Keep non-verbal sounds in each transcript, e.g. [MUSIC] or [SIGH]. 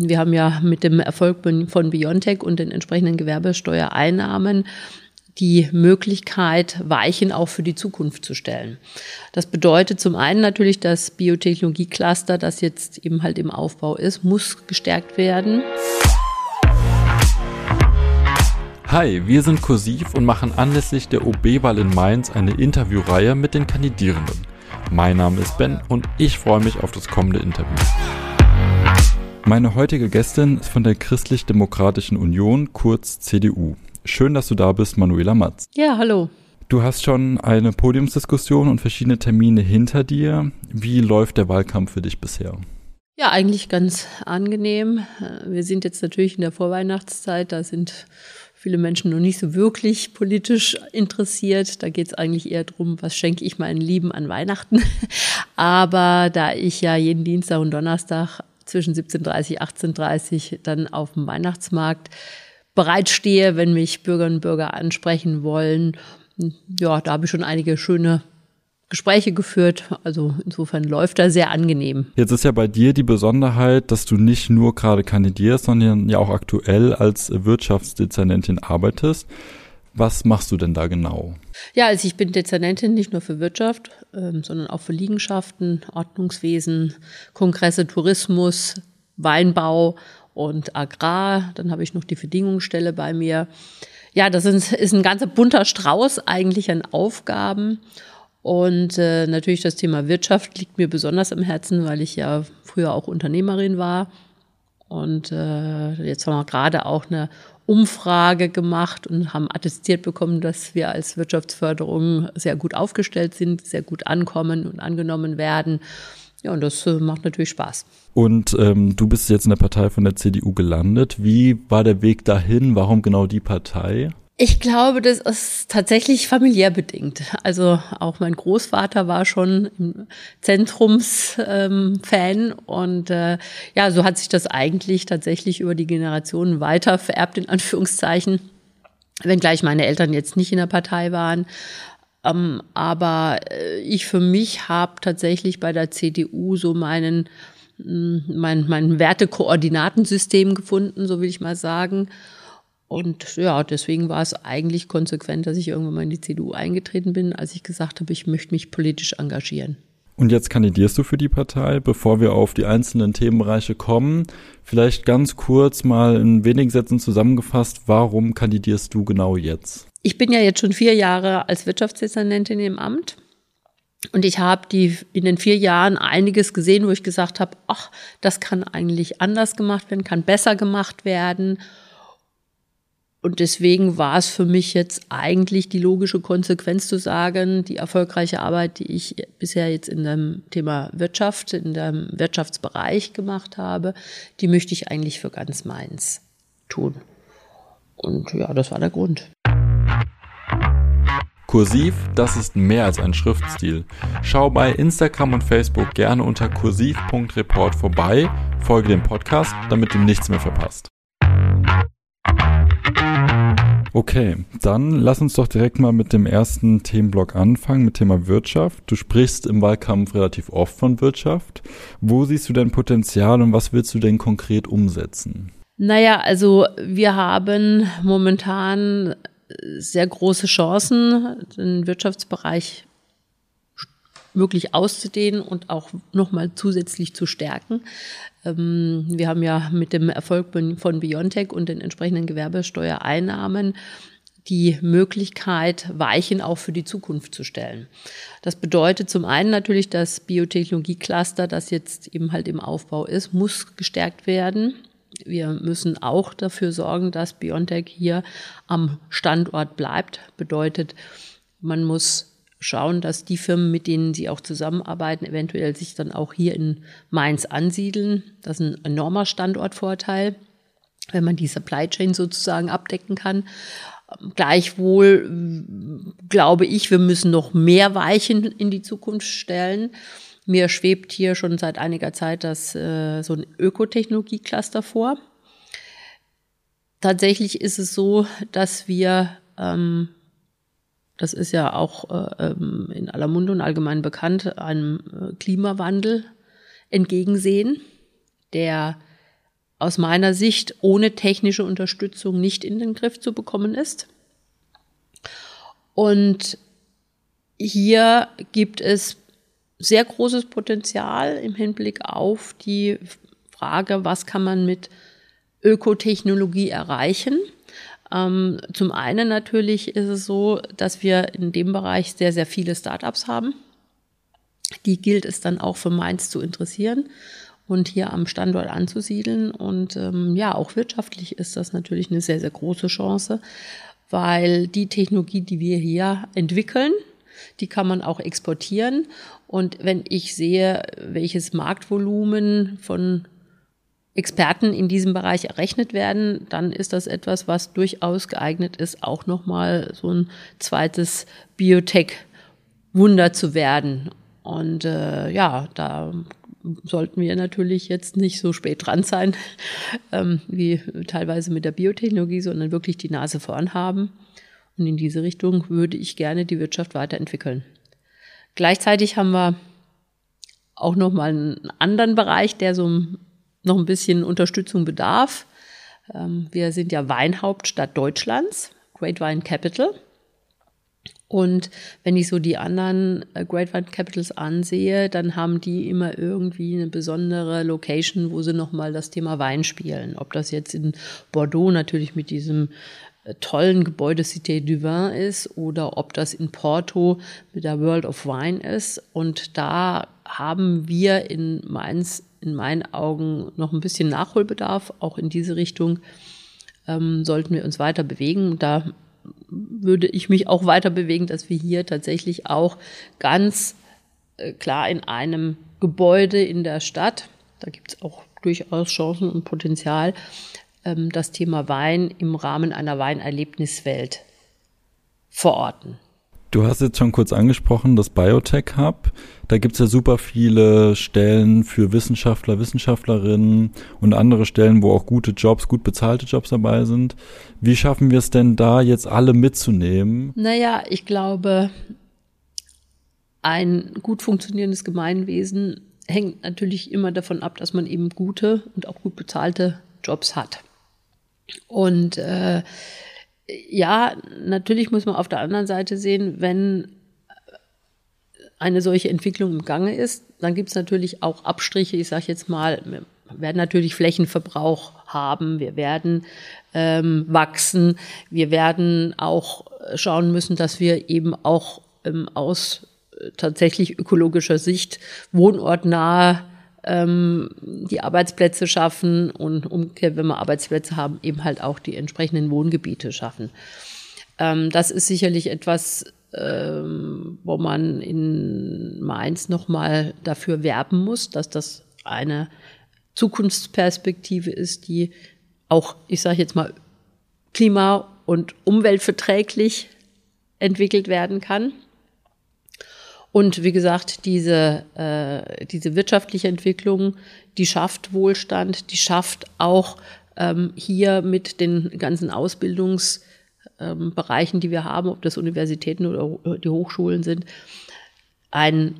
wir haben ja mit dem Erfolg von Biontech und den entsprechenden Gewerbesteuereinnahmen die Möglichkeit, Weichen auch für die Zukunft zu stellen. Das bedeutet zum einen natürlich, das Biotechnologie-Cluster, das jetzt eben halt im Aufbau ist, muss gestärkt werden. Hi, wir sind Kursiv und machen anlässlich der OB-Wahl in Mainz eine Interviewreihe mit den Kandidierenden. Mein Name ist Ben und ich freue mich auf das kommende Interview. Meine heutige Gästin ist von der Christlich-Demokratischen Union, kurz CDU. Schön, dass du da bist, Manuela Matz. Ja, hallo. Du hast schon eine Podiumsdiskussion und verschiedene Termine hinter dir. Wie läuft der Wahlkampf für dich bisher? Ja, eigentlich ganz angenehm. Wir sind jetzt natürlich in der Vorweihnachtszeit, da sind viele Menschen noch nicht so wirklich politisch interessiert. Da geht es eigentlich eher darum, was schenke ich meinen Lieben an Weihnachten. [LAUGHS] Aber da ich ja jeden Dienstag und Donnerstag zwischen 17.30 18.30 dann auf dem Weihnachtsmarkt bereitstehe, wenn mich Bürgerinnen und Bürger ansprechen wollen. Ja, da habe ich schon einige schöne Gespräche geführt. Also insofern läuft da sehr angenehm. Jetzt ist ja bei dir die Besonderheit, dass du nicht nur gerade kandidierst, sondern ja auch aktuell als Wirtschaftsdezernentin arbeitest. Was machst du denn da genau? Ja, also ich bin Dezernentin nicht nur für Wirtschaft, ähm, sondern auch für Liegenschaften, Ordnungswesen, Kongresse, Tourismus, Weinbau und Agrar. Dann habe ich noch die Verdingungsstelle bei mir. Ja, das ist, ist ein ganzer bunter Strauß eigentlich an Aufgaben. Und äh, natürlich das Thema Wirtschaft liegt mir besonders am Herzen, weil ich ja früher auch Unternehmerin war. Und äh, jetzt haben wir gerade auch eine Umfrage gemacht und haben attestiert bekommen, dass wir als Wirtschaftsförderung sehr gut aufgestellt sind, sehr gut ankommen und angenommen werden. Ja, und das äh, macht natürlich Spaß. Und ähm, du bist jetzt in der Partei von der CDU gelandet. Wie war der Weg dahin? Warum genau die Partei? Ich glaube, das ist tatsächlich familiär bedingt. Also auch mein Großvater war schon Zentrumsfan ähm, und äh, ja, so hat sich das eigentlich tatsächlich über die Generationen weiter vererbt, in Anführungszeichen. Wenngleich meine Eltern jetzt nicht in der Partei waren. Ähm, aber äh, ich für mich habe tatsächlich bei der CDU so meinen mm, mein, mein Wertekoordinatensystem gefunden, so will ich mal sagen. Und ja, deswegen war es eigentlich konsequent, dass ich irgendwann mal in die CDU eingetreten bin, als ich gesagt habe, ich möchte mich politisch engagieren. Und jetzt kandidierst du für die Partei. Bevor wir auf die einzelnen Themenbereiche kommen, vielleicht ganz kurz mal in wenigen Sätzen zusammengefasst, warum kandidierst du genau jetzt? Ich bin ja jetzt schon vier Jahre als Wirtschaftsdezernentin im Amt. Und ich habe die in den vier Jahren einiges gesehen, wo ich gesagt habe, ach, das kann eigentlich anders gemacht werden, kann besser gemacht werden. Und deswegen war es für mich jetzt eigentlich die logische Konsequenz zu sagen, die erfolgreiche Arbeit, die ich bisher jetzt in dem Thema Wirtschaft, in dem Wirtschaftsbereich gemacht habe, die möchte ich eigentlich für ganz Mainz tun. Und ja, das war der Grund. Kursiv, das ist mehr als ein Schriftstil. Schau bei Instagram und Facebook gerne unter kursiv.report vorbei, folge dem Podcast, damit du nichts mehr verpasst. Okay, dann lass uns doch direkt mal mit dem ersten Themenblock anfangen, mit Thema Wirtschaft. Du sprichst im Wahlkampf relativ oft von Wirtschaft. Wo siehst du dein Potenzial und was willst du denn konkret umsetzen? Naja, also wir haben momentan sehr große Chancen, den Wirtschaftsbereich wirklich auszudehnen und auch nochmal zusätzlich zu stärken. Ähm, wir haben ja mit dem Erfolg von Biontech und den entsprechenden Gewerbesteuereinnahmen die Möglichkeit, Weichen auch für die Zukunft zu stellen. Das bedeutet zum einen natürlich, das Biotechnologie-Cluster, das jetzt eben halt im Aufbau ist, muss gestärkt werden. Wir müssen auch dafür sorgen, dass Biontech hier am Standort bleibt. Bedeutet, man muss schauen, dass die Firmen, mit denen sie auch zusammenarbeiten, eventuell sich dann auch hier in Mainz ansiedeln. Das ist ein enormer Standortvorteil, wenn man die Supply Chain sozusagen abdecken kann. Gleichwohl glaube ich, wir müssen noch mehr Weichen in die Zukunft stellen. Mir schwebt hier schon seit einiger Zeit das äh, so ein Ökotechnologie-Cluster vor. Tatsächlich ist es so, dass wir ähm, das ist ja auch äh, ähm, in aller Munde und allgemein bekannt, einem äh, Klimawandel entgegensehen, der aus meiner Sicht ohne technische Unterstützung nicht in den Griff zu bekommen ist. Und hier gibt es sehr großes Potenzial im Hinblick auf die Frage, was kann man mit Ökotechnologie erreichen. Ähm, zum einen natürlich ist es so, dass wir in dem Bereich sehr, sehr viele Startups haben. Die gilt es dann auch für Mainz zu interessieren und hier am Standort anzusiedeln. Und ähm, ja, auch wirtschaftlich ist das natürlich eine sehr, sehr große Chance, weil die Technologie, die wir hier entwickeln, die kann man auch exportieren. Und wenn ich sehe, welches Marktvolumen von Experten in diesem Bereich errechnet werden, dann ist das etwas, was durchaus geeignet ist, auch nochmal so ein zweites Biotech-Wunder zu werden. Und äh, ja, da sollten wir natürlich jetzt nicht so spät dran sein, [LAUGHS] ähm, wie teilweise mit der Biotechnologie, sondern wirklich die Nase vorn haben. Und in diese Richtung würde ich gerne die Wirtschaft weiterentwickeln. Gleichzeitig haben wir auch nochmal einen anderen Bereich, der so noch ein bisschen Unterstützung bedarf. Ähm, wir sind ja Weinhauptstadt Deutschlands, Great Wine Capital. Und wenn ich so die anderen äh, Great Wine Capitals ansehe, dann haben die immer irgendwie eine besondere Location, wo sie nochmal das Thema Wein spielen. Ob das jetzt in Bordeaux natürlich mit diesem äh, tollen Gebäude Cité du Vin ist oder ob das in Porto mit der World of Wine ist. Und da haben wir in Mainz in meinen Augen noch ein bisschen Nachholbedarf. Auch in diese Richtung ähm, sollten wir uns weiter bewegen. Da würde ich mich auch weiter bewegen, dass wir hier tatsächlich auch ganz äh, klar in einem Gebäude in der Stadt, da gibt es auch durchaus Chancen und Potenzial, ähm, das Thema Wein im Rahmen einer Weinerlebniswelt verorten. Du hast jetzt schon kurz angesprochen, das Biotech Hub. Da gibt's ja super viele Stellen für Wissenschaftler, Wissenschaftlerinnen und andere Stellen, wo auch gute Jobs, gut bezahlte Jobs dabei sind. Wie schaffen wir es denn da, jetzt alle mitzunehmen? Naja, ich glaube, ein gut funktionierendes Gemeinwesen hängt natürlich immer davon ab, dass man eben gute und auch gut bezahlte Jobs hat. Und äh, ja, natürlich muss man auf der anderen Seite sehen, wenn eine solche Entwicklung im Gange ist, dann gibt es natürlich auch Abstriche. Ich sage jetzt mal, wir werden natürlich Flächenverbrauch haben, wir werden ähm, wachsen, wir werden auch schauen müssen, dass wir eben auch ähm, aus tatsächlich ökologischer Sicht wohnortnahe ähm, die Arbeitsplätze schaffen und umgekehrt, wenn wir Arbeitsplätze haben, eben halt auch die entsprechenden Wohngebiete schaffen. Ähm, das ist sicherlich etwas, ähm, wo man in Mainz nochmal dafür werben muss, dass das eine Zukunftsperspektive ist, die auch, ich sage jetzt mal, klima- und umweltverträglich entwickelt werden kann. Und wie gesagt, diese, äh, diese wirtschaftliche Entwicklung, die schafft Wohlstand, die schafft auch ähm, hier mit den ganzen Ausbildungsbereichen, ähm, die wir haben, ob das Universitäten oder die Hochschulen sind, ein,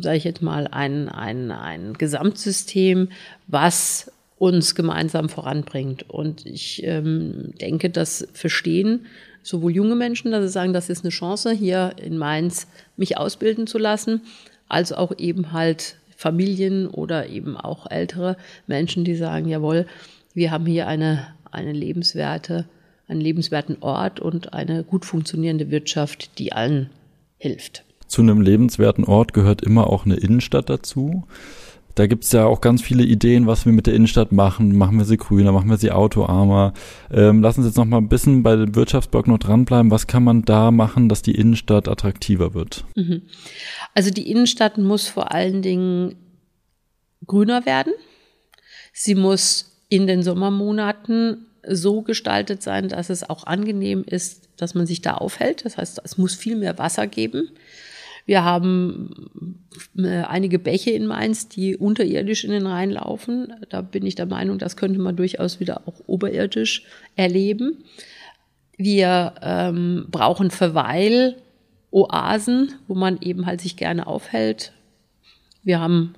sage ich jetzt mal, ein, ein, ein Gesamtsystem, was uns gemeinsam voranbringt. Und ich ähm, denke, das verstehen sowohl junge Menschen, dass sie sagen, das ist eine Chance, hier in Mainz mich ausbilden zu lassen, als auch eben halt Familien oder eben auch ältere Menschen, die sagen, jawohl, wir haben hier eine, eine lebenswerte, einen lebenswerten Ort und eine gut funktionierende Wirtschaft, die allen hilft. Zu einem lebenswerten Ort gehört immer auch eine Innenstadt dazu. Da gibt's ja auch ganz viele Ideen, was wir mit der Innenstadt machen. Machen wir sie grüner, machen wir sie autoarmer. Ähm, lassen Sie jetzt noch mal ein bisschen bei dem Wirtschaftsblock noch dranbleiben. Was kann man da machen, dass die Innenstadt attraktiver wird? Mhm. Also die Innenstadt muss vor allen Dingen grüner werden. Sie muss in den Sommermonaten so gestaltet sein, dass es auch angenehm ist, dass man sich da aufhält. Das heißt, es muss viel mehr Wasser geben. Wir haben einige Bäche in Mainz, die unterirdisch in den Rhein laufen. Da bin ich der Meinung, das könnte man durchaus wieder auch oberirdisch erleben. Wir ähm, brauchen Verweiloasen, wo man eben halt sich gerne aufhält. Wir haben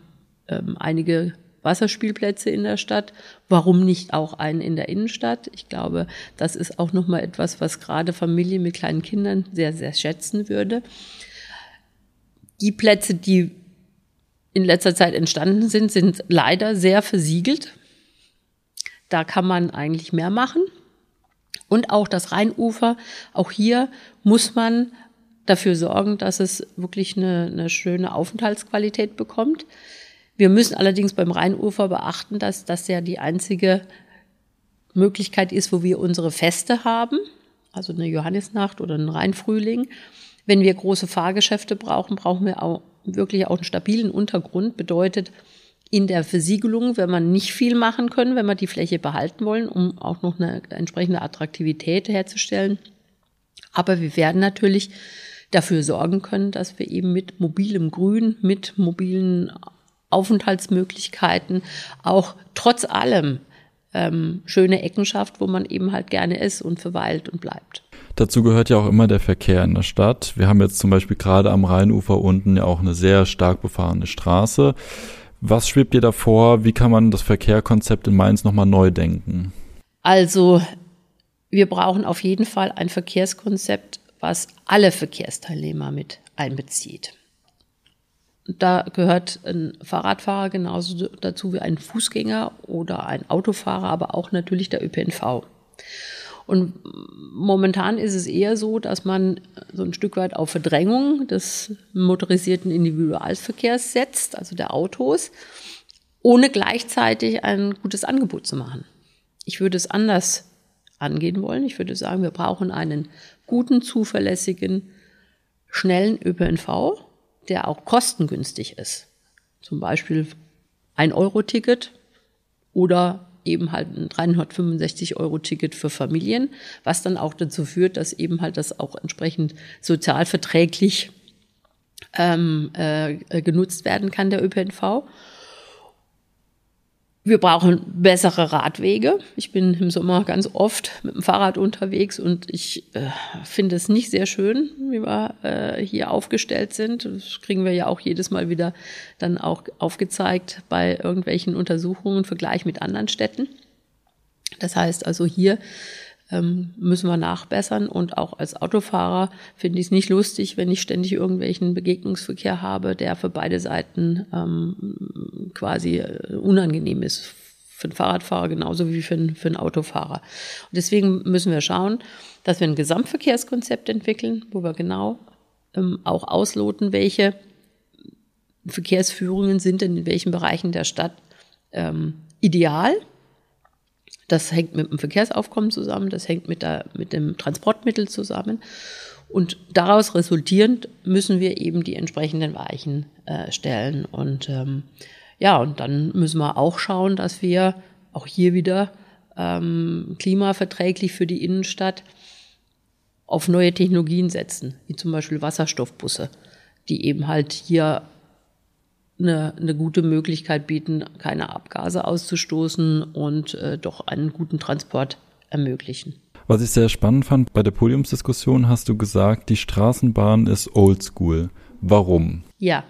ähm, einige Wasserspielplätze in der Stadt. Warum nicht auch einen in der Innenstadt? Ich glaube, das ist auch nochmal etwas, was gerade Familien mit kleinen Kindern sehr, sehr schätzen würde. Die Plätze, die in letzter Zeit entstanden sind, sind leider sehr versiegelt. Da kann man eigentlich mehr machen. Und auch das Rheinufer, auch hier muss man dafür sorgen, dass es wirklich eine, eine schöne Aufenthaltsqualität bekommt. Wir müssen allerdings beim Rheinufer beachten, dass das ja die einzige Möglichkeit ist, wo wir unsere Feste haben, also eine Johannisnacht oder einen Rheinfrühling. Wenn wir große Fahrgeschäfte brauchen, brauchen wir auch wirklich auch einen stabilen Untergrund. Bedeutet, in der Versiegelung, wenn man nicht viel machen können, wenn wir die Fläche behalten wollen, um auch noch eine entsprechende Attraktivität herzustellen. Aber wir werden natürlich dafür sorgen können, dass wir eben mit mobilem Grün, mit mobilen Aufenthaltsmöglichkeiten auch trotz allem ähm, schöne Ecken schafft, wo man eben halt gerne ist und verweilt und bleibt. Dazu gehört ja auch immer der Verkehr in der Stadt. Wir haben jetzt zum Beispiel gerade am Rheinufer unten ja auch eine sehr stark befahrene Straße. Was schwebt dir davor? Wie kann man das Verkehrkonzept in Mainz nochmal neu denken? Also, wir brauchen auf jeden Fall ein Verkehrskonzept, was alle Verkehrsteilnehmer mit einbezieht. Da gehört ein Fahrradfahrer genauso dazu wie ein Fußgänger oder ein Autofahrer, aber auch natürlich der ÖPNV. Und momentan ist es eher so, dass man so ein Stück weit auf Verdrängung des motorisierten Individualverkehrs setzt, also der Autos, ohne gleichzeitig ein gutes Angebot zu machen. Ich würde es anders angehen wollen. Ich würde sagen, wir brauchen einen guten, zuverlässigen, schnellen ÖPNV, der auch kostengünstig ist. Zum Beispiel ein Euro-Ticket oder eben halt ein 365 Euro Ticket für Familien, was dann auch dazu führt, dass eben halt das auch entsprechend sozialverträglich ähm, äh, genutzt werden kann, der ÖPNV. Wir brauchen bessere Radwege. Ich bin im Sommer ganz oft mit dem Fahrrad unterwegs und ich äh, finde es nicht sehr schön, wie wir äh, hier aufgestellt sind. Das kriegen wir ja auch jedes Mal wieder dann auch aufgezeigt bei irgendwelchen Untersuchungen im Vergleich mit anderen Städten. Das heißt also hier ähm, müssen wir nachbessern. Und auch als Autofahrer finde ich es nicht lustig, wenn ich ständig irgendwelchen Begegnungsverkehr habe, der für beide Seiten ähm, quasi äh, unangenehm ist. Für einen Fahrradfahrer genauso wie für einen, für einen Autofahrer. Und deswegen müssen wir schauen, dass wir ein Gesamtverkehrskonzept entwickeln, wo wir genau ähm, auch ausloten, welche Verkehrsführungen sind denn in welchen Bereichen der Stadt ähm, ideal das hängt mit dem Verkehrsaufkommen zusammen, das hängt mit, der, mit dem Transportmittel zusammen. Und daraus resultierend müssen wir eben die entsprechenden Weichen äh, stellen. Und ähm, ja, und dann müssen wir auch schauen, dass wir auch hier wieder ähm, klimaverträglich für die Innenstadt auf neue Technologien setzen, wie zum Beispiel Wasserstoffbusse, die eben halt hier eine, eine gute Möglichkeit bieten, keine Abgase auszustoßen und äh, doch einen guten Transport ermöglichen. Was ich sehr spannend fand, bei der Podiumsdiskussion hast du gesagt, die Straßenbahn ist oldschool. Warum? Ja,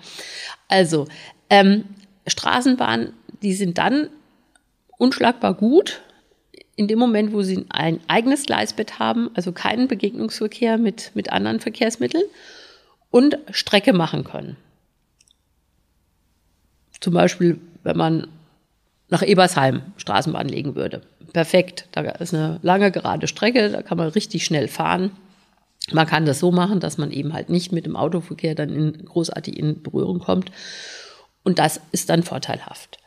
also ähm, Straßenbahnen, die sind dann unschlagbar gut, in dem Moment, wo sie ein eigenes Gleisbett haben, also keinen Begegnungsverkehr mit, mit anderen Verkehrsmitteln und Strecke machen können. Zum Beispiel, wenn man nach Ebersheim Straßenbahn legen würde. Perfekt. Da ist eine lange gerade Strecke, da kann man richtig schnell fahren. Man kann das so machen, dass man eben halt nicht mit dem Autoverkehr dann in, großartig in Berührung kommt. Und das ist dann vorteilhaft.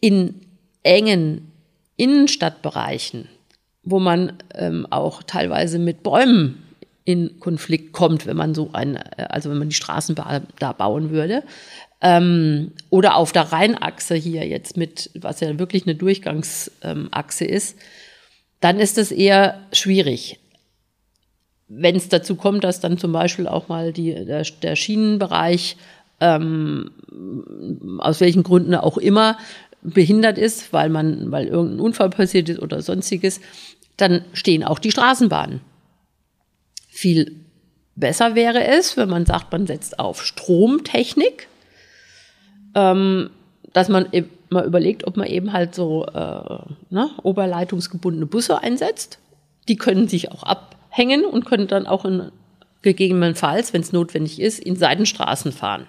In engen Innenstadtbereichen, wo man ähm, auch teilweise mit Bäumen in Konflikt kommt, wenn man so ein, äh, also wenn man die Straßenbahn da bauen würde, ähm, oder auf der Rheinachse hier jetzt mit, was ja wirklich eine Durchgangsachse ist, dann ist es eher schwierig. Wenn es dazu kommt, dass dann zum Beispiel auch mal die, der, der Schienenbereich ähm, aus welchen Gründen auch immer behindert ist, weil man, weil irgendein Unfall passiert ist oder sonstiges, dann stehen auch die Straßenbahnen. Viel besser wäre es, wenn man sagt, man setzt auf Stromtechnik, ähm, dass man mal überlegt, ob man eben halt so äh, ne, oberleitungsgebundene Busse einsetzt. Die können sich auch abhängen und können dann auch in, gegebenenfalls, wenn es notwendig ist, in Seitenstraßen fahren.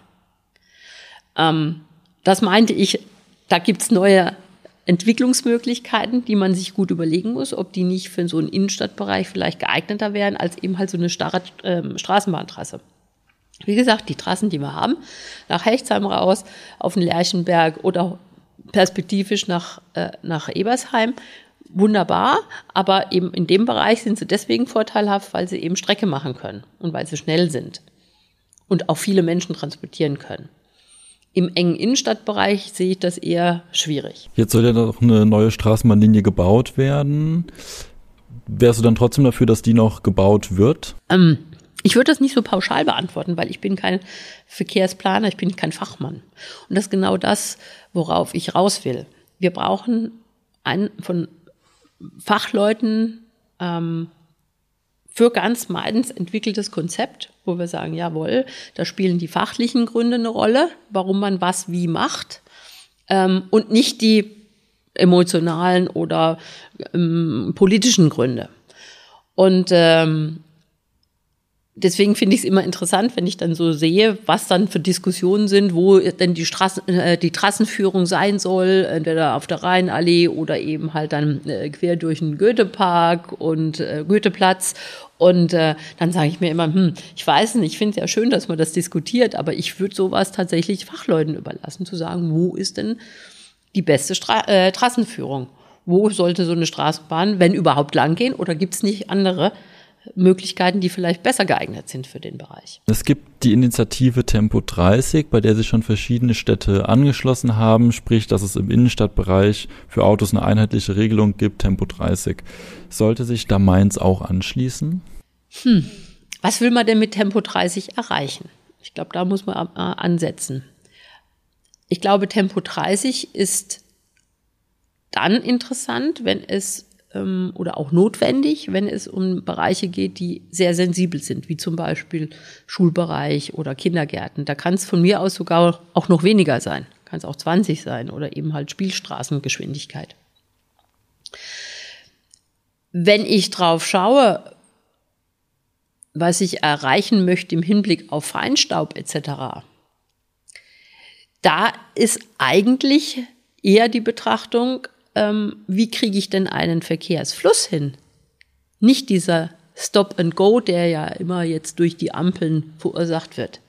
Ähm, das meinte ich, da gibt's neue Entwicklungsmöglichkeiten, die man sich gut überlegen muss, ob die nicht für so einen Innenstadtbereich vielleicht geeigneter wären als eben halt so eine starre äh, Straßenbahntrasse. Wie gesagt, die Trassen, die wir haben, nach Hechtsheim raus, auf den Lerchenberg oder perspektivisch nach, äh, nach Ebersheim, wunderbar, aber eben in dem Bereich sind sie deswegen vorteilhaft, weil sie eben Strecke machen können und weil sie schnell sind und auch viele Menschen transportieren können. Im engen Innenstadtbereich sehe ich das eher schwierig. Jetzt soll ja noch eine neue Straßenbahnlinie gebaut werden. Wärst du dann trotzdem dafür, dass die noch gebaut wird? Ähm, ich würde das nicht so pauschal beantworten, weil ich bin kein Verkehrsplaner, ich bin kein Fachmann. Und das ist genau das, worauf ich raus will. Wir brauchen ein von Fachleuten ähm, für ganz Mainz entwickeltes Konzept, wo wir sagen, jawohl, da spielen die fachlichen Gründe eine Rolle, warum man was wie macht ähm, und nicht die emotionalen oder ähm, politischen Gründe. Und ähm, deswegen finde ich es immer interessant, wenn ich dann so sehe, was dann für Diskussionen sind, wo denn die, Straßen, äh, die Trassenführung sein soll, entweder auf der Rheinallee oder eben halt dann äh, quer durch den Goethepark und äh, Goetheplatz. Und äh, dann sage ich mir immer, hm, ich weiß nicht, ich finde es ja schön, dass man das diskutiert, aber ich würde sowas tatsächlich Fachleuten überlassen, zu sagen, wo ist denn die beste Stra äh, Trassenführung? Wo sollte so eine Straßenbahn, wenn überhaupt, langgehen? Oder gibt es nicht andere Möglichkeiten, die vielleicht besser geeignet sind für den Bereich. Es gibt die Initiative Tempo 30, bei der sich schon verschiedene Städte angeschlossen haben, sprich, dass es im Innenstadtbereich für Autos eine einheitliche Regelung gibt, Tempo 30. Sollte sich da Mainz auch anschließen? Hm. Was will man denn mit Tempo 30 erreichen? Ich glaube, da muss man äh, ansetzen. Ich glaube, Tempo 30 ist dann interessant, wenn es ähm, oder auch notwendig, wenn es um Bereiche geht, die sehr sensibel sind, wie zum Beispiel Schulbereich oder Kindergärten. Da kann es von mir aus sogar auch noch weniger sein. Kann es auch 20 sein oder eben halt Spielstraßengeschwindigkeit. Wenn ich drauf schaue, was ich erreichen möchte im Hinblick auf Feinstaub etc., da ist eigentlich eher die Betrachtung, ähm, wie kriege ich denn einen Verkehrsfluss hin? Nicht dieser Stop and Go, der ja immer jetzt durch die Ampeln verursacht wird.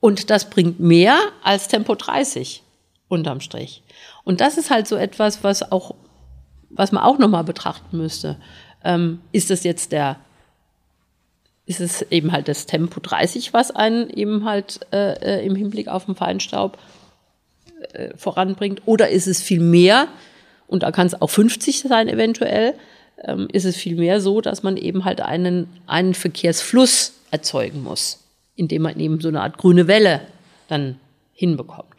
Und das bringt mehr als Tempo 30 unterm Strich. Und das ist halt so etwas, was auch, was man auch nochmal betrachten müsste. Ähm, ist das jetzt der, ist es eben halt das Tempo 30, was einen eben halt äh, äh, im Hinblick auf den Feinstaub äh, voranbringt? Oder ist es viel mehr und da kann es auch 50 sein eventuell, ähm, ist es vielmehr so, dass man eben halt einen, einen Verkehrsfluss erzeugen muss, indem man eben so eine Art grüne Welle dann hinbekommt.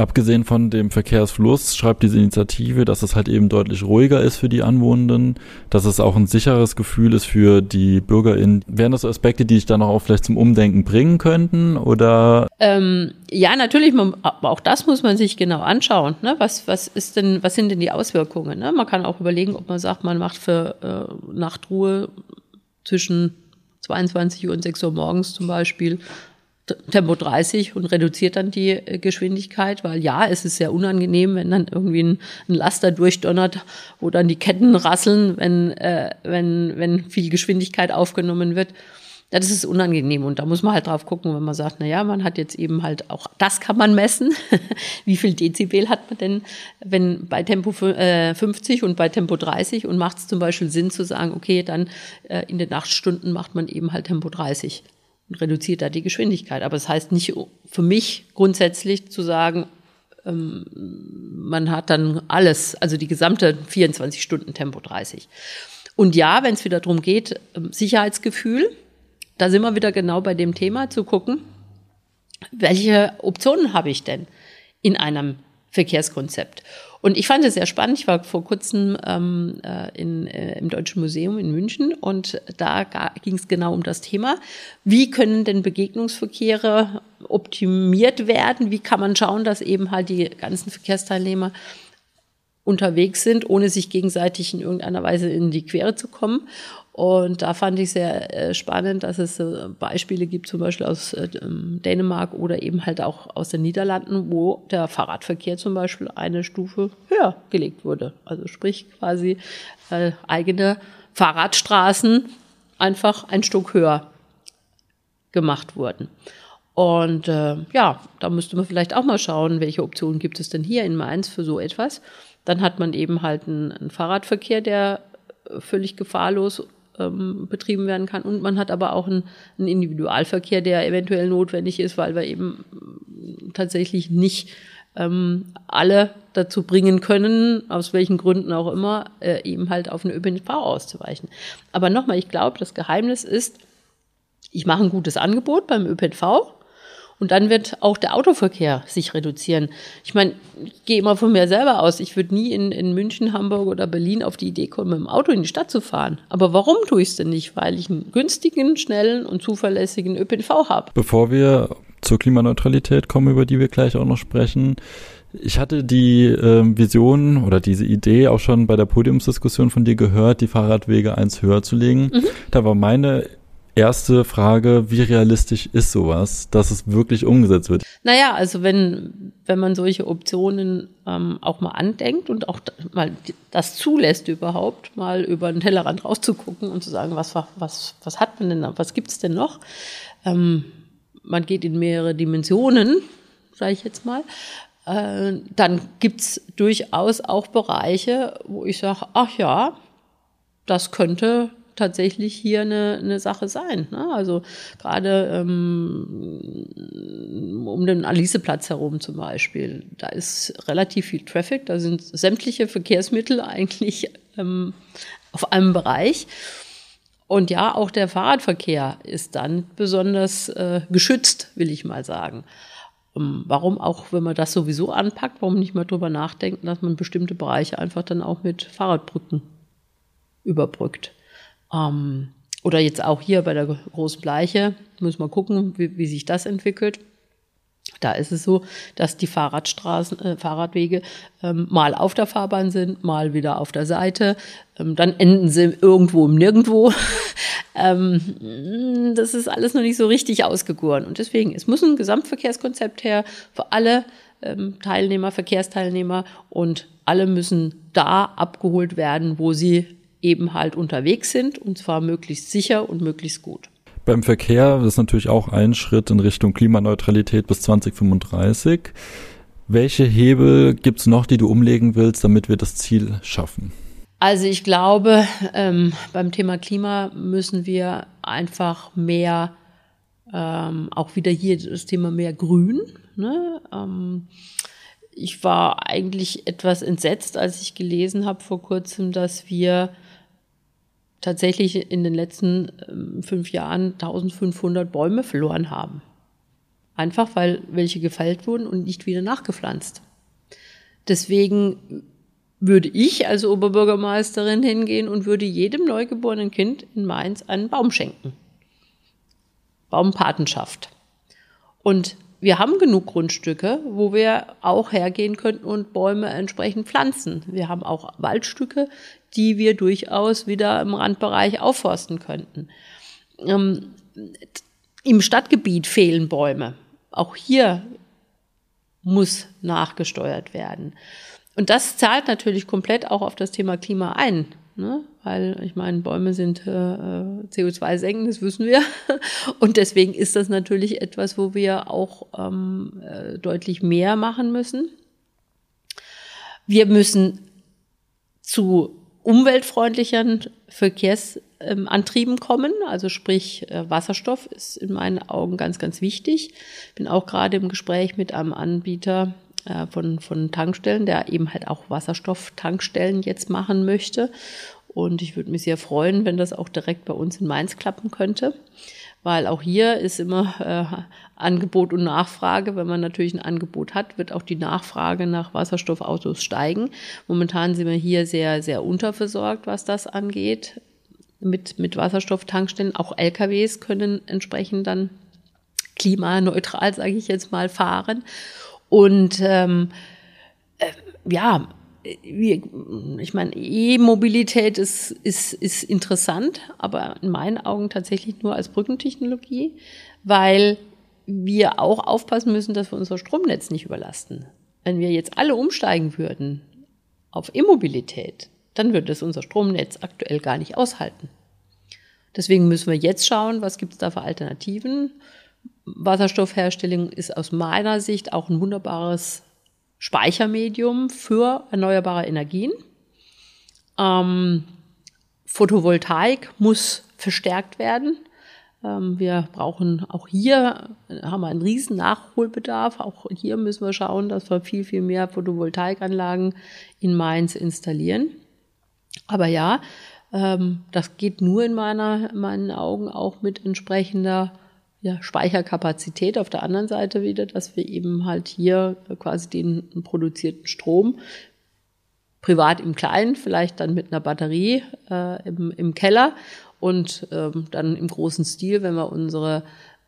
Abgesehen von dem Verkehrsfluss schreibt diese Initiative, dass es halt eben deutlich ruhiger ist für die Anwohnenden, dass es auch ein sicheres Gefühl ist für die BürgerInnen. Wären das so Aspekte, die dich dann auch vielleicht zum Umdenken bringen könnten oder? Ähm, ja, natürlich, man, auch das muss man sich genau anschauen. Ne? Was, was ist denn, was sind denn die Auswirkungen? Ne? Man kann auch überlegen, ob man sagt, man macht für äh, Nachtruhe zwischen 22 Uhr und 6 Uhr morgens zum Beispiel Tempo 30 und reduziert dann die äh, Geschwindigkeit, weil ja, es ist sehr unangenehm, wenn dann irgendwie ein, ein Laster durchdonnert, wo dann die Ketten rasseln, wenn, äh, wenn, wenn viel Geschwindigkeit aufgenommen wird. Ja, das ist unangenehm und da muss man halt drauf gucken, wenn man sagt, na ja, man hat jetzt eben halt auch, das kann man messen. [LAUGHS] Wie viel Dezibel hat man denn, wenn bei Tempo 50 äh, und bei Tempo 30 und macht es zum Beispiel Sinn zu sagen, okay, dann äh, in den Nachtstunden macht man eben halt Tempo 30 und reduziert da die Geschwindigkeit. Aber es das heißt nicht für mich grundsätzlich zu sagen, ähm, man hat dann alles, also die gesamte 24 Stunden Tempo 30. Und ja, wenn es wieder darum geht, ähm, Sicherheitsgefühl, da sind wir wieder genau bei dem Thema zu gucken, welche Optionen habe ich denn in einem Verkehrskonzept. Und ich fand es sehr spannend. Ich war vor kurzem ähm, äh, in, äh, im Deutschen Museum in München und da ging es genau um das Thema. Wie können denn Begegnungsverkehre optimiert werden? Wie kann man schauen, dass eben halt die ganzen Verkehrsteilnehmer unterwegs sind, ohne sich gegenseitig in irgendeiner Weise in die Quere zu kommen? Und da fand ich sehr äh, spannend, dass es äh, Beispiele gibt, zum Beispiel aus äh, ähm, Dänemark oder eben halt auch aus den Niederlanden, wo der Fahrradverkehr zum Beispiel eine Stufe höher gelegt wurde. Also sprich quasi eigene Fahrradstraßen einfach ein Stück höher gemacht wurden. Und äh, ja, da müsste man vielleicht auch mal schauen, welche Optionen gibt es denn hier in Mainz für so etwas. Dann hat man eben halt einen, einen Fahrradverkehr, der völlig gefahrlos ähm, betrieben werden kann. Und man hat aber auch einen, einen, Individualverkehr, der eventuell notwendig ist, weil wir eben tatsächlich nicht ähm, alle dazu bringen können, aus welchen Gründen auch immer, äh, eben halt auf eine ÖPNV auszuweichen. Aber nochmal, ich glaube, das Geheimnis ist, ich mache ein gutes Angebot beim ÖPNV und dann wird auch der Autoverkehr sich reduzieren. Ich meine, ich gehe immer von mir selber aus. Ich würde nie in, in München, Hamburg oder Berlin auf die Idee kommen, mit dem Auto in die Stadt zu fahren. Aber warum tue ich es denn nicht? Weil ich einen günstigen, schnellen und zuverlässigen ÖPNV habe. Bevor wir zur Klimaneutralität kommen, über die wir gleich auch noch sprechen, ich hatte die äh, Vision oder diese Idee auch schon bei der Podiumsdiskussion von dir gehört, die Fahrradwege eins höher zu legen. Mhm. Da war meine erste Frage, wie realistisch ist sowas, dass es wirklich umgesetzt wird? Naja, also wenn, wenn man solche Optionen ähm, auch mal andenkt und auch mal das zulässt überhaupt, mal über den Tellerrand rauszugucken und zu sagen, was, was, was hat man denn, was gibt's denn noch? Ähm, man geht in mehrere Dimensionen, sage ich jetzt mal. Äh, dann gibt's durchaus auch Bereiche, wo ich sage, ach ja, das könnte tatsächlich hier eine, eine Sache sein. Ne? Also gerade ähm, um den Aliseplatz herum zum Beispiel, da ist relativ viel Traffic, da sind sämtliche Verkehrsmittel eigentlich ähm, auf einem Bereich. Und ja, auch der Fahrradverkehr ist dann besonders äh, geschützt, will ich mal sagen. Um, warum auch, wenn man das sowieso anpackt, warum nicht mal drüber nachdenken, dass man bestimmte Bereiche einfach dann auch mit Fahrradbrücken überbrückt. Ähm, oder jetzt auch hier bei der großen Bleiche, muss man gucken, wie, wie sich das entwickelt. Da ist es so, dass die Fahrradstraßen, äh, Fahrradwege ähm, mal auf der Fahrbahn sind, mal wieder auf der Seite. Ähm, dann enden sie irgendwo im Nirgendwo. [LAUGHS] ähm, das ist alles noch nicht so richtig ausgegoren. Und deswegen, es muss ein Gesamtverkehrskonzept her für alle ähm, Teilnehmer, Verkehrsteilnehmer und alle müssen da abgeholt werden, wo sie eben halt unterwegs sind und zwar möglichst sicher und möglichst gut. Beim Verkehr ist natürlich auch ein Schritt in Richtung Klimaneutralität bis 2035. Welche Hebel gibt es noch, die du umlegen willst, damit wir das Ziel schaffen? Also ich glaube, ähm, beim Thema Klima müssen wir einfach mehr, ähm, auch wieder hier das Thema mehr Grün. Ne? Ähm, ich war eigentlich etwas entsetzt, als ich gelesen habe vor kurzem, dass wir tatsächlich in den letzten ähm, fünf Jahren 1500 Bäume verloren haben. Einfach weil welche gefällt wurden und nicht wieder nachgepflanzt. Deswegen würde ich als Oberbürgermeisterin hingehen und würde jedem neugeborenen Kind in Mainz einen Baum schenken. Baumpatenschaft. Und wir haben genug Grundstücke, wo wir auch hergehen könnten und Bäume entsprechend pflanzen. Wir haben auch Waldstücke, die wir durchaus wieder im Randbereich aufforsten könnten. Ähm, Im Stadtgebiet fehlen Bäume. Auch hier muss nachgesteuert werden. Und das zahlt natürlich komplett auch auf das Thema Klima ein. Ne? Weil ich meine, Bäume sind äh, CO2 senken, das wissen wir. [LAUGHS] Und deswegen ist das natürlich etwas, wo wir auch ähm, äh, deutlich mehr machen müssen. Wir müssen zu umweltfreundlicheren Verkehrsantrieben kommen. Also sprich, äh, Wasserstoff ist in meinen Augen ganz, ganz wichtig. Bin auch gerade im Gespräch mit einem Anbieter äh, von, von Tankstellen, der eben halt auch Wasserstofftankstellen jetzt machen möchte. Und ich würde mich sehr freuen, wenn das auch direkt bei uns in Mainz klappen könnte weil auch hier ist immer äh, Angebot und Nachfrage. Wenn man natürlich ein Angebot hat, wird auch die Nachfrage nach Wasserstoffautos steigen. Momentan sind wir hier sehr, sehr unterversorgt, was das angeht, mit, mit Wasserstofftankstellen. Auch LKWs können entsprechend dann klimaneutral, sage ich jetzt mal, fahren. Und ähm, äh, ja, ich meine, E-Mobilität ist, ist, ist interessant, aber in meinen Augen tatsächlich nur als Brückentechnologie, weil wir auch aufpassen müssen, dass wir unser Stromnetz nicht überlasten. Wenn wir jetzt alle umsteigen würden auf E-Mobilität, dann würde es unser Stromnetz aktuell gar nicht aushalten. Deswegen müssen wir jetzt schauen, was gibt es da für Alternativen. Wasserstoffherstellung ist aus meiner Sicht auch ein wunderbares Speichermedium für erneuerbare Energien. Ähm, Photovoltaik muss verstärkt werden. Ähm, wir brauchen auch hier, haben wir einen riesen Nachholbedarf. Auch hier müssen wir schauen, dass wir viel, viel mehr Photovoltaikanlagen in Mainz installieren. Aber ja, ähm, das geht nur in meiner, in meinen Augen auch mit entsprechender ja, Speicherkapazität. Auf der anderen Seite wieder, dass wir eben halt hier quasi den produzierten Strom privat im Kleinen, vielleicht dann mit einer Batterie äh, im, im Keller und ähm, dann im großen Stil, wenn wir unsere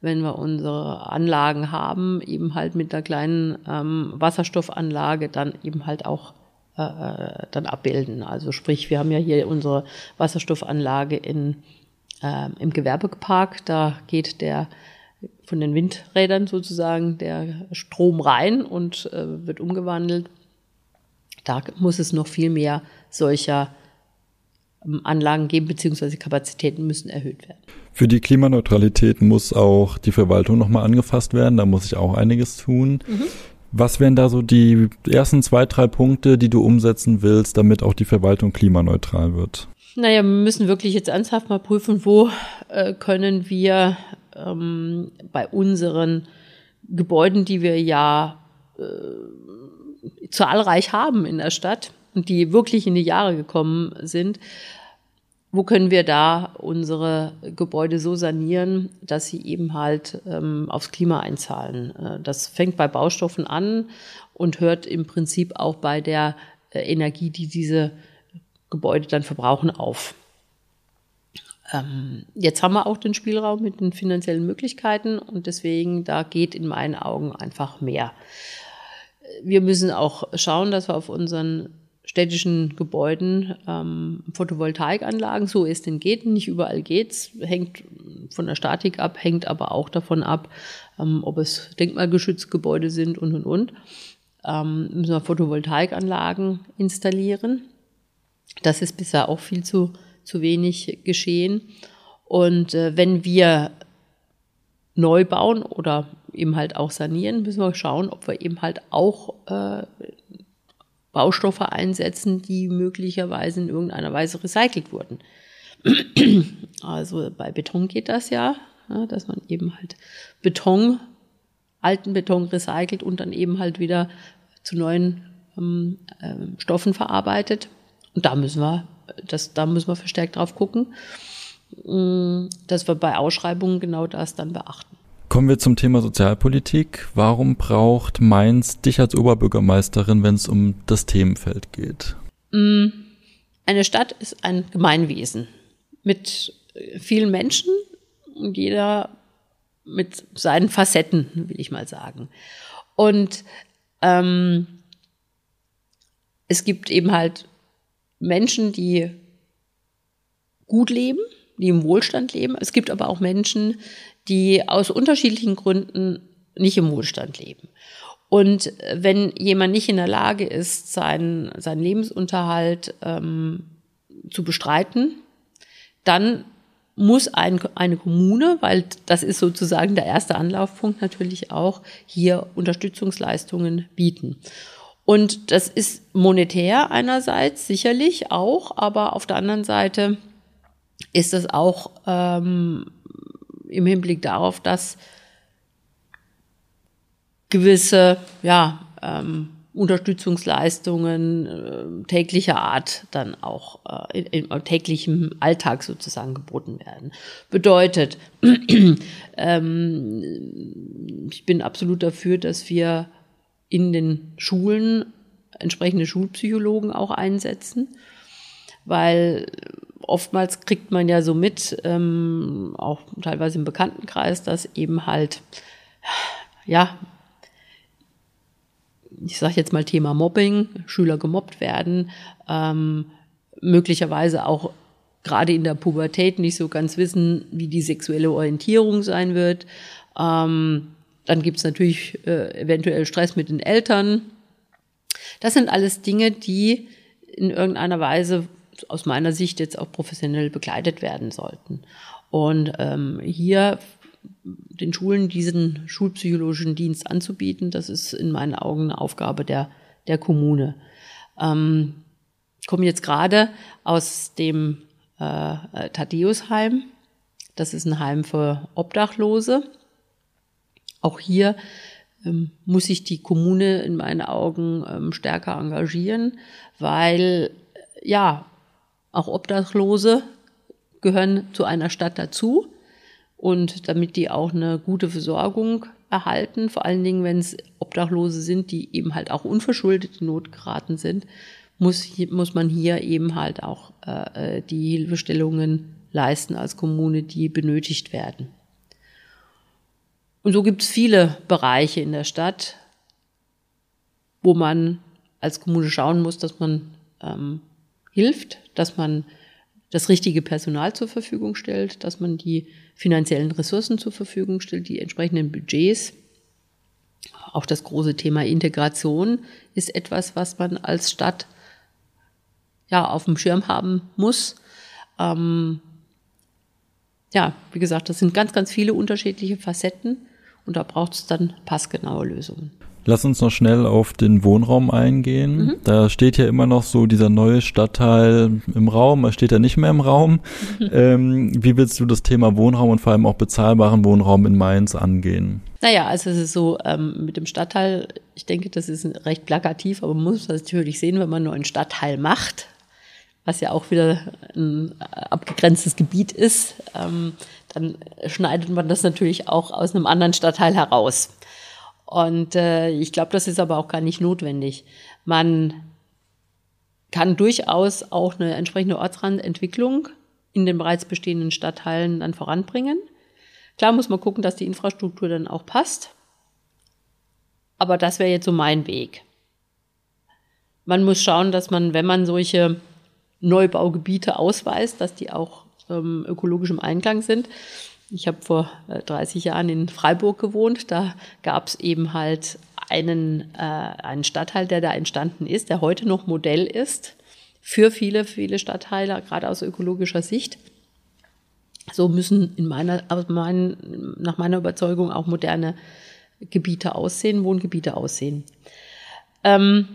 wenn wir unsere Anlagen haben, eben halt mit einer kleinen ähm, Wasserstoffanlage dann eben halt auch äh, äh dann abbilden. Also sprich, wir haben ja hier unsere Wasserstoffanlage in äh, im Gewerbepark. Da geht der von den Windrädern sozusagen der Strom rein und äh, wird umgewandelt. Da muss es noch viel mehr solcher ähm, Anlagen geben, beziehungsweise Kapazitäten müssen erhöht werden. Für die Klimaneutralität muss auch die Verwaltung nochmal angefasst werden. Da muss ich auch einiges tun. Mhm. Was wären da so die ersten zwei, drei Punkte, die du umsetzen willst, damit auch die Verwaltung klimaneutral wird? Naja, wir müssen wirklich jetzt ernsthaft mal prüfen, wo äh, können wir ähm, bei unseren Gebäuden, die wir ja äh, zahlreich haben in der Stadt und die wirklich in die Jahre gekommen sind, wo können wir da unsere Gebäude so sanieren, dass sie eben halt ähm, aufs Klima einzahlen. Äh, das fängt bei Baustoffen an und hört im Prinzip auch bei der äh, Energie, die diese Gebäude dann verbrauchen, auf. Ähm, jetzt haben wir auch den Spielraum mit den finanziellen Möglichkeiten und deswegen, da geht in meinen Augen einfach mehr. Wir müssen auch schauen, dass wir auf unseren städtischen Gebäuden ähm, Photovoltaikanlagen, so es denn geht, nicht überall geht's, hängt von der Statik ab, hängt aber auch davon ab, ähm, ob es denkmalgeschützte Gebäude sind und und und. Ähm, müssen wir Photovoltaikanlagen installieren. Das ist bisher auch viel zu, zu wenig geschehen. Und äh, wenn wir neu bauen oder eben halt auch sanieren, müssen wir schauen, ob wir eben halt auch äh, Baustoffe einsetzen, die möglicherweise in irgendeiner Weise recycelt wurden. Also bei Beton geht das ja, ja, dass man eben halt Beton, alten Beton recycelt und dann eben halt wieder zu neuen ähm, äh, Stoffen verarbeitet. Und da müssen wir, das, da müssen wir verstärkt drauf gucken, mm, dass wir bei Ausschreibungen genau das dann beachten. Kommen wir zum Thema Sozialpolitik. Warum braucht Mainz dich als Oberbürgermeisterin, wenn es um das Themenfeld geht? Mm, eine Stadt ist ein Gemeinwesen mit vielen Menschen und jeder mit seinen Facetten, will ich mal sagen. Und ähm, es gibt eben halt Menschen, die gut leben, die im Wohlstand leben. Es gibt aber auch Menschen, die aus unterschiedlichen Gründen nicht im Wohlstand leben. Und wenn jemand nicht in der Lage ist, seinen, seinen Lebensunterhalt ähm, zu bestreiten, dann muss ein, eine Kommune, weil das ist sozusagen der erste Anlaufpunkt natürlich auch, hier Unterstützungsleistungen bieten. Und das ist monetär einerseits sicherlich auch, aber auf der anderen Seite ist es auch ähm, im Hinblick darauf, dass gewisse ja, ähm, Unterstützungsleistungen äh, täglicher Art dann auch äh, in, in, täglichem Alltag sozusagen geboten werden. Bedeutet, [CLEARS THROAT] ähm, ich bin absolut dafür, dass wir in den Schulen entsprechende Schulpsychologen auch einsetzen, weil oftmals kriegt man ja so mit, ähm, auch teilweise im Bekanntenkreis, dass eben halt ja ich sage jetzt mal Thema Mobbing, Schüler gemobbt werden, ähm, möglicherweise auch gerade in der Pubertät nicht so ganz wissen, wie die sexuelle Orientierung sein wird. Ähm, dann gibt's natürlich äh, eventuell Stress mit den Eltern. Das sind alles Dinge, die in irgendeiner Weise aus meiner Sicht jetzt auch professionell begleitet werden sollten. Und ähm, hier den Schulen diesen schulpsychologischen Dienst anzubieten, das ist in meinen Augen eine Aufgabe der, der Kommune. Ähm, ich komme jetzt gerade aus dem äh, Thaddeusheim. Das ist ein Heim für Obdachlose. Auch hier ähm, muss sich die Kommune in meinen Augen ähm, stärker engagieren, weil ja, auch Obdachlose gehören zu einer Stadt dazu und damit die auch eine gute Versorgung erhalten, vor allen Dingen, wenn es Obdachlose sind, die eben halt auch unverschuldet in Not geraten sind, muss, muss man hier eben halt auch äh, äh, die Hilfestellungen leisten als Kommune, die benötigt werden. Und so gibt es viele Bereiche in der Stadt, wo man als Kommune schauen muss, dass man ähm, hilft, dass man das richtige Personal zur Verfügung stellt, dass man die finanziellen Ressourcen zur Verfügung stellt, die entsprechenden Budgets. Auch das große Thema Integration ist etwas, was man als Stadt ja auf dem Schirm haben muss. Ähm, ja, wie gesagt, das sind ganz, ganz viele unterschiedliche Facetten und da braucht es dann passgenaue Lösungen. Lass uns noch schnell auf den Wohnraum eingehen. Mhm. Da steht ja immer noch so dieser neue Stadtteil im Raum, er steht ja nicht mehr im Raum. Mhm. [LAUGHS] Ähm, wie willst du das Thema Wohnraum und vor allem auch bezahlbaren Wohnraum in Mainz angehen? Naja, also es ist so, ähm, mit dem Stadtteil, ich denke, das ist recht plakativ, aber man muss das natürlich sehen, wenn man einen neuen Stadtteil macht, was ja auch wieder ein abgegrenztes Gebiet ist, ähm, dann schneidet man das natürlich auch aus einem anderen Stadtteil heraus. Und äh, ich glaube, das ist aber auch gar nicht notwendig. Man kann durchaus auch eine entsprechende Ortsrandentwicklung in den bereits bestehenden Stadtteilen dann voranbringen. Klar muss man gucken, dass die Infrastruktur dann auch passt. Aber das wäre jetzt so mein Weg. Man muss schauen, dass man, wenn man solche Neubaugebiete ausweist, dass die auch ähm, ökologisch Einklang sind. Ich habe vor 30 äh, Jahren in Freiburg gewohnt. Da gab es eben halt einen, äh, einen Stadtteil, der da entstanden ist, der heute noch Modell ist für viele, viele Stadtteile, gerade aus ökologischer Sicht. So müssen in meiner, mein, nach meiner Überzeugung auch moderne Gebiete aussehen, Wohngebiete aussehen. Ähm,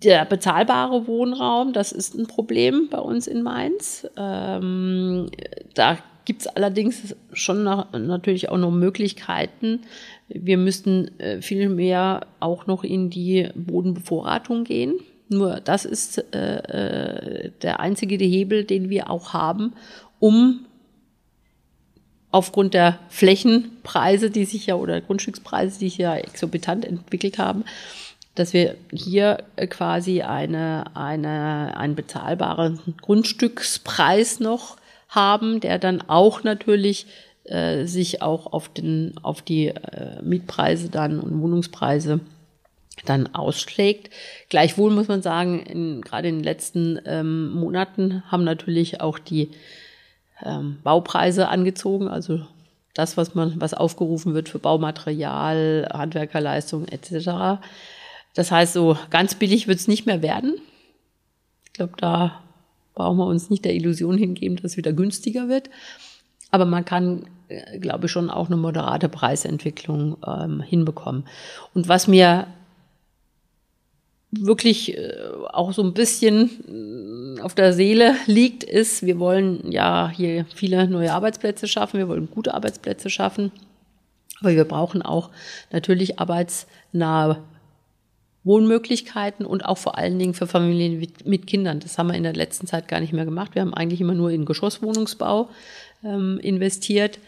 der bezahlbare Wohnraum, das ist ein Problem bei uns in Mainz. Ähm, da gibt es allerdings schon noch, natürlich auch noch Möglichkeiten. Wir müssten äh, viel mehr auch noch in die Bodenbevorratung gehen. Nur das ist äh, äh der einzige Hebel, den wir auch haben, um aufgrund der Flächenpreise, die sich ja oder Grundstückspreise, die sich ja exorbitant entwickelt haben, dass wir hier äh, quasi eine, eine, einen bezahlbaren Grundstückspreis noch haben, der dann auch natürlich äh, sich auch auf, den, auf die äh, Mietpreise dann und Wohnungspreise dann ausschlägt. Gleichwohl muss man sagen, in, gerade in den letzten ähm, Monaten haben natürlich auch die ähm, Baupreise angezogen, also das, was man, was aufgerufen wird für Baumaterial, Handwerkerleistung etc. Das heißt, so ganz billig wird es nicht mehr werden. Ich glaube, da brauchen wir uns nicht der Illusion hingeben, dass es wieder günstiger wird. Aber man kann, äh, glaube ich, schon auch eine moderate Preisentwicklung ähm, hinbekommen. Und was mir wirklich äh, auch so ein bisschen äh, auf der Seele liegt, ist, wir wollen ja hier viele neue Arbeitsplätze schaffen, wir wollen gute Arbeitsplätze schaffen, aber wir brauchen auch natürlich arbeitsnahe Wohnmöglichkeiten und auch vor allen Dingen für Familien mit, mit, Kindern. Das haben wir in der letzten Zeit gar nicht mehr gemacht. Wir haben eigentlich immer nur in Geschosswohnungsbau ähm, investiert.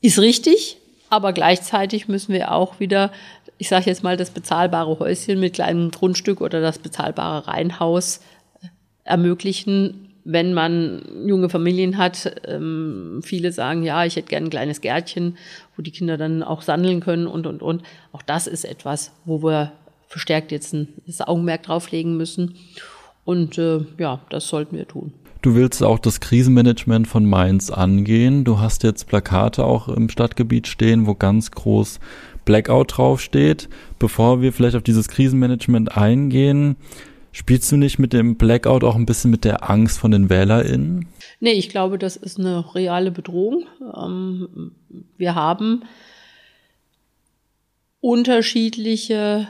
Ist richtig, aber gleichzeitig müssen wir auch wieder, ich sage jetzt mal, das bezahlbare Häuschen mit kleinem Grundstück oder das bezahlbare Reihenhaus äh, ermöglichen, wenn man junge Familien hat, ähm, viele sagen, ja, ich hätte gerne ein kleines Gärtchen, wo die Kinder dann auch sandeln können und, und, und. Auch das ist etwas, wo wir verstärkt jetzt ein, das Augenmerk drauflegen müssen. Und äh, ja, das sollten wir tun. Du willst auch das Krisenmanagement von Mainz angehen. Du hast jetzt Plakate auch im Stadtgebiet stehen, wo ganz groß Blackout draufsteht. Bevor wir vielleicht auf dieses Krisenmanagement eingehen, Spielst du nicht mit dem Blackout auch ein bisschen mit der Angst von den WählerInnen? Nee, ich glaube, das ist eine reale Bedrohung. Ähm, wir haben unterschiedliche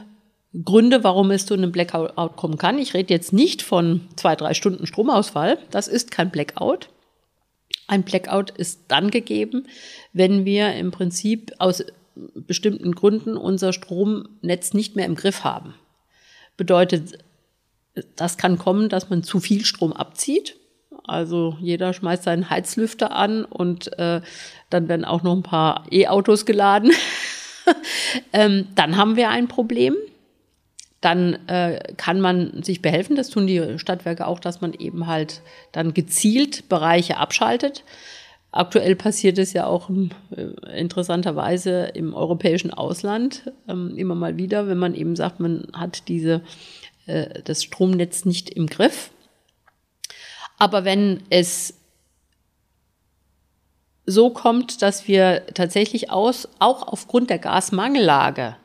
Gründe, warum es zu einem Blackout kommen kann. Ich rede jetzt nicht von zwei, drei Stunden Stromausfall. Das ist kein Blackout. Ein Blackout ist dann gegeben, wenn wir im Prinzip aus bestimmten Gründen unser Stromnetz nicht mehr im Griff haben. Bedeutet, das kann kommen, dass man zu viel Strom abzieht. Also jeder schmeißt seinen Heizlüfter an und äh, dann werden auch noch ein paar E-Autos geladen. [LAUGHS] ähm, dann haben wir ein Problem. Dann äh, kann man sich behelfen, das tun die Stadtwerke auch, dass man eben halt dann gezielt Bereiche abschaltet. Aktuell passiert es ja auch äh, interessanterweise im europäischen Ausland ähm, immer mal wieder, wenn man eben sagt, man hat diese äh, das Stromnetz nicht im Griff. Aber wenn es so kommt, dass wir tatsächlich aus, auch aufgrund der Gasmangellage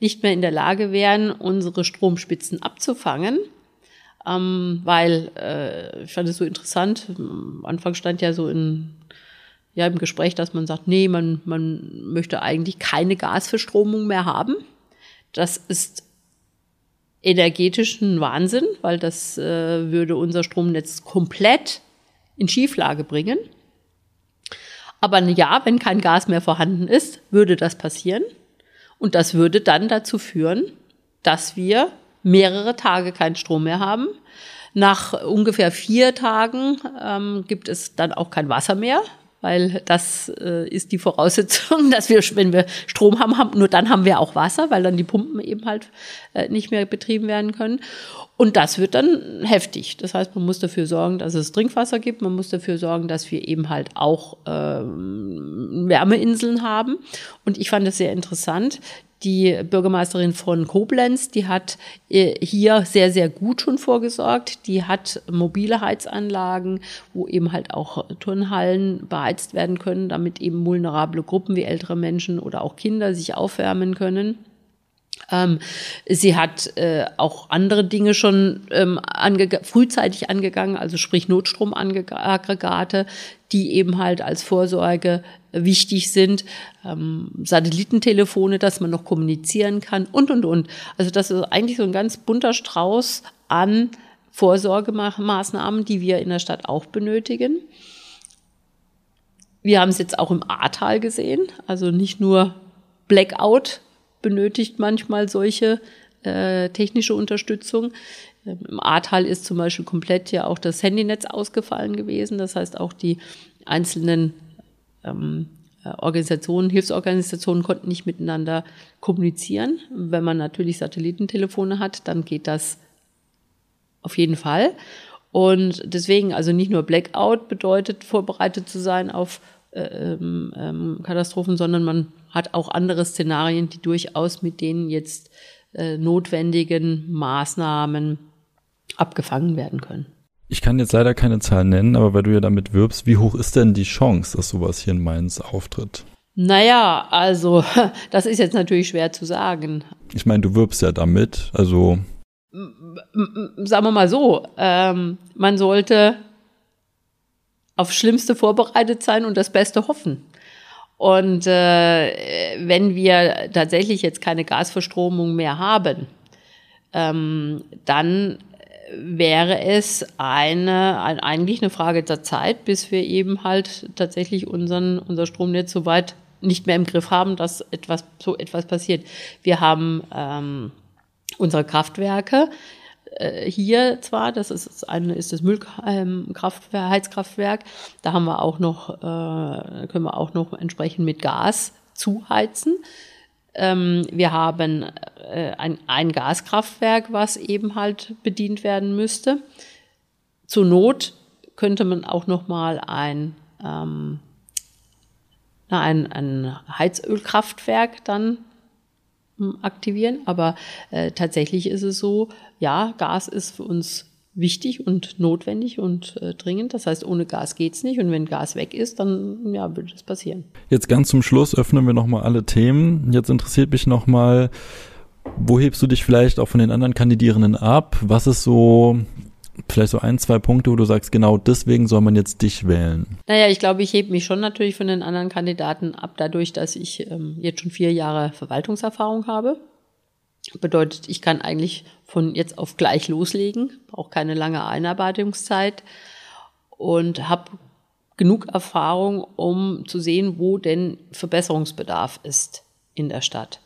nicht mehr in der Lage wären, unsere Stromspitzen abzufangen, ähm, weil äh, ich fand es so interessant. Am Anfang stand ja so in, ja, im Gespräch, dass man sagt, nee, man, man möchte eigentlich keine Gasverstromung mehr haben. Das ist energetischen Wahnsinn, weil das äh, würde unser Stromnetz komplett in Schieflage bringen. Aber ja, wenn kein Gas mehr vorhanden ist, würde das passieren. Und das würde dann dazu führen, dass wir mehrere Tage keinen Strom mehr haben. Nach ungefähr vier Tagen ähm, gibt es dann auch kein Wasser mehr, weil das äh, ist die Voraussetzung, [LAUGHS] dass wir, wenn wir Strom haben, haben, nur dann haben wir auch Wasser, weil dann die Pumpen eben halt äh, nicht mehr betrieben werden können. Und das wird dann heftig. Das heißt, man muss dafür sorgen, dass es Trinkwasser gibt. Man muss dafür sorgen, dass wir eben halt auch ähm, Wärmeinseln haben. Und ich fand es sehr interessant die Bürgermeisterin von Koblenz, die hat äh, hier sehr, sehr gut schon vorgesorgt. Die hat mobile Heizanlagen, wo eben halt auch Turnhallen beheizt werden können, damit eben vulnerable Gruppen wie ältere Menschen oder auch Kinder sich aufwärmen können. Ähm, sie hat äh, auch andere Dinge schon ähm, ange frühzeitig angegangen, also sprich Notstromaggregate, die eben halt als Vorsorge wichtig sind, ähm, Satellitentelefone, dass man noch kommunizieren kann und, und, und. Also das ist eigentlich so ein ganz bunter Strauß an Vorsorgemaßnahmen, die wir in der Stadt auch benötigen. Wir haben es jetzt auch im Ahrtal gesehen, also nicht nur Blackout benötigt manchmal solche äh, technische Unterstützung. Ähm, Im Ahrtal ist zum Beispiel komplett ja auch das Handynetz ausgefallen gewesen. Das heißt, auch die einzelnen ähm, äh, Organisationen, Hilfsorganisationen konnten nicht miteinander kommunizieren. Wenn man natürlich Satellitentelefone hat, dann geht das auf jeden Fall. Und deswegen, also nicht nur Blackout bedeutet, vorbereitet zu sein auf äh, ähm, ähm, Katastrophen, sondern man hat auch andere Szenarien, die durchaus mit den jetzt äh, notwendigen Maßnahmen abgefangen werden können. Ich kann jetzt leider keine Zahlen nennen, aber weil du ja damit wirbst, wie hoch ist denn die Chance, dass sowas hier in Mainz auftritt? Naja, also [LAUGHS] das ist jetzt natürlich schwer zu sagen. Ich meine, du wirbst ja damit, also. Sagen wir mal so, ähm, man sollte auf Schlimmste vorbereitet sein und das Beste hoffen. Und äh, wenn wir tatsächlich jetzt keine Gasverstromung mehr haben, ähm, dann wäre es eine, ein, eigentlich eine Frage der Zeit, bis wir eben halt tatsächlich unseren, unser Stromnetz so weit nicht mehr im Griff haben, dass etwas, so etwas passiert. Wir haben ähm, unsere Kraftwerke äh, hier zwar, das ist das eine ist das Müllheizkraftwerk, da haben wir auch noch, äh, können wir auch noch entsprechend mit Gas zuheizen. Ähm, wir haben äh, ein, ein Gaskraftwerk, was eben halt bedient werden müsste. Zur Not könnte man auch noch mal ein ähm, ein, ein Heizölkraftwerk dann aktivieren. Aber äh, tatsächlich ist es so, ja, Gas ist für uns wichtig und notwendig und äh, dringend. Das heißt, ohne Gas geht's nicht. Und wenn Gas weg ist, dann ja, wird es passieren. Jetzt ganz zum Schluss öffnen wir nochmal alle Themen. Jetzt interessiert mich nochmal, wo hebst du dich vielleicht auch von den anderen Kandidierenden ab? Was ist so vielleicht so ein, zwei Punkte, wo du sagst, genau deswegen soll man jetzt dich wählen? Naja, ich glaube, ich hebe mich schon natürlich von den anderen Kandidaten ab, dadurch, dass ich ähm, jetzt schon vier Jahre Verwaltungserfahrung habe. Bedeutet, ich kann eigentlich von jetzt auf gleich loslegen, auch keine lange Einarbeitungszeit und habe genug Erfahrung, um zu sehen, wo denn Verbesserungsbedarf ist in der Stadt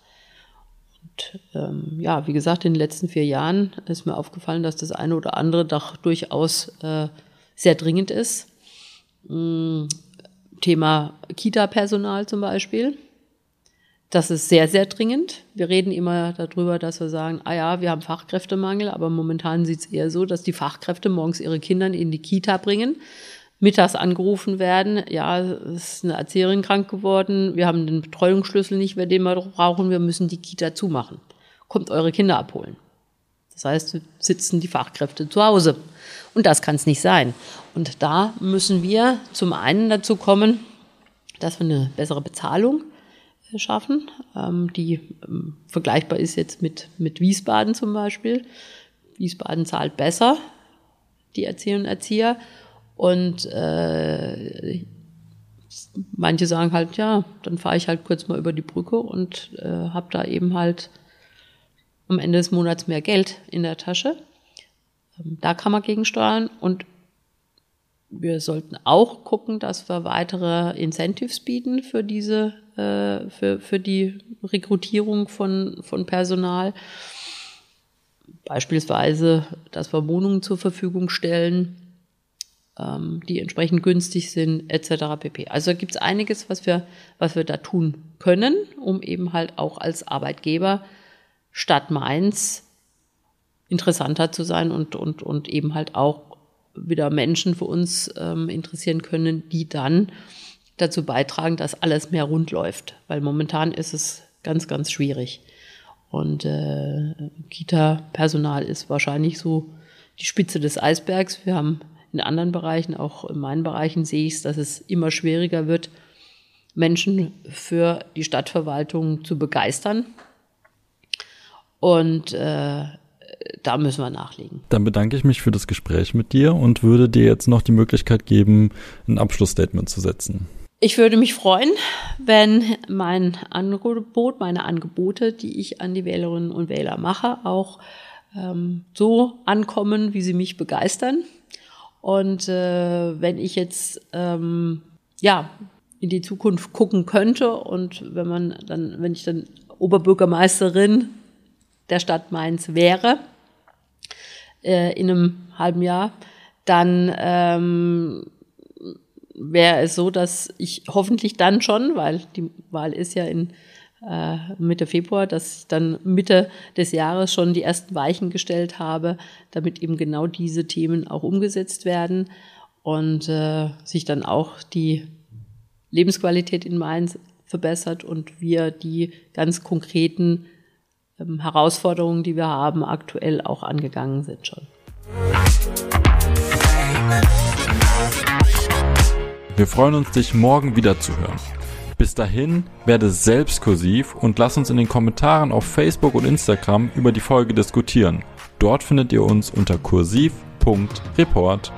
ähm, ja, wie gesagt, in den letzten vier Jahren ist mir aufgefallen, dass das eine oder andere doch durchaus äh, sehr dringend ist. Ähm, Thema Kita-Personal zum Beispiel. Das ist sehr, sehr dringend. Wir reden immer darüber, dass wir sagen, ah ja, wir haben Fachkräftemangel, aber momentan sieht es eher so, dass die Fachkräfte morgens ihre Kinder in die Kita bringen mittags angerufen werden, ja, es ist eine Erzieherin krank geworden, wir haben den Betreuungsschlüssel nicht mehr, den wir brauchen, wir müssen die Kita zumachen. Kommt eure Kinder abholen. Das heißt, sitzen die Fachkräfte zu Hause. Und das kann es nicht sein. Und da müssen wir zum einen dazu kommen, dass wir eine bessere Bezahlung äh, schaffen, ähm, die ähm, vergleichbar ist jetzt mit, mit Wiesbaden zum Beispiel. Wiesbaden zahlt besser die Erzieherinnen und Erzieher und äh, manche sagen halt, ja, dann fahre ich halt kurz mal über die Brücke und äh, habe da eben halt am Ende des Monats mehr Geld in der Tasche. Ähm, da kann man gegensteuern und wir sollten auch gucken, dass wir weitere Incentives bieten für diese, äh, für, für die Rekrutierung von, von Personal. Beispielsweise, dass wir Wohnungen zur Verfügung stellen, ähm, die entsprechend günstig sind, etc. pp. Also gibt es einiges, was wir, was wir da tun können, um eben halt auch als Arbeitgeber statt Mainz interessanter zu sein und, und, und eben halt auch wieder Menschen für uns ähm, interessieren können, die dann dazu beitragen, dass alles mehr rund läuft. Weil momentan ist es ganz, ganz schwierig. Und äh, Kita-Personal ist wahrscheinlich so die Spitze des Eisbergs. Wir haben in anderen Bereichen, auch in meinen Bereichen sehe ich es, dass es immer schwieriger wird, Menschen für die Stadtverwaltung zu begeistern. Und äh, da müssen wir nachlegen. Dann bedanke ich mich für das Gespräch mit dir und würde dir jetzt noch die Möglichkeit geben, ein Abschlussstatement zu setzen. Ich würde mich freuen, wenn mein Angebot, meine Angebote, die ich an die Wählerinnen und Wähler mache, auch ähm, so ankommen, wie sie mich begeistern. Und äh, wenn ich jetzt ähm, ja in die Zukunft gucken könnte und wenn man dann, wenn ich dann Oberbürgermeisterin der Stadt Mainz wäre äh, in einem halben Jahr, dann ähm, wäre es so, dass ich hoffentlich dann schon, weil die Wahl ist ja in Mitte Februar, dass ich dann Mitte des Jahres schon die ersten Weichen gestellt habe, damit eben genau diese Themen auch umgesetzt werden und äh, sich dann auch die Lebensqualität in Mainz verbessert und wir die ganz konkreten ähm, Herausforderungen, die wir haben, aktuell auch angegangen sind schon. Wir freuen uns, dich morgen wieder zu hören. Bis dahin, werde selbst kursiv und lass uns in den Kommentaren auf Facebook und Instagram über die Folge diskutieren. Dort findet ihr uns unter kursiv.report.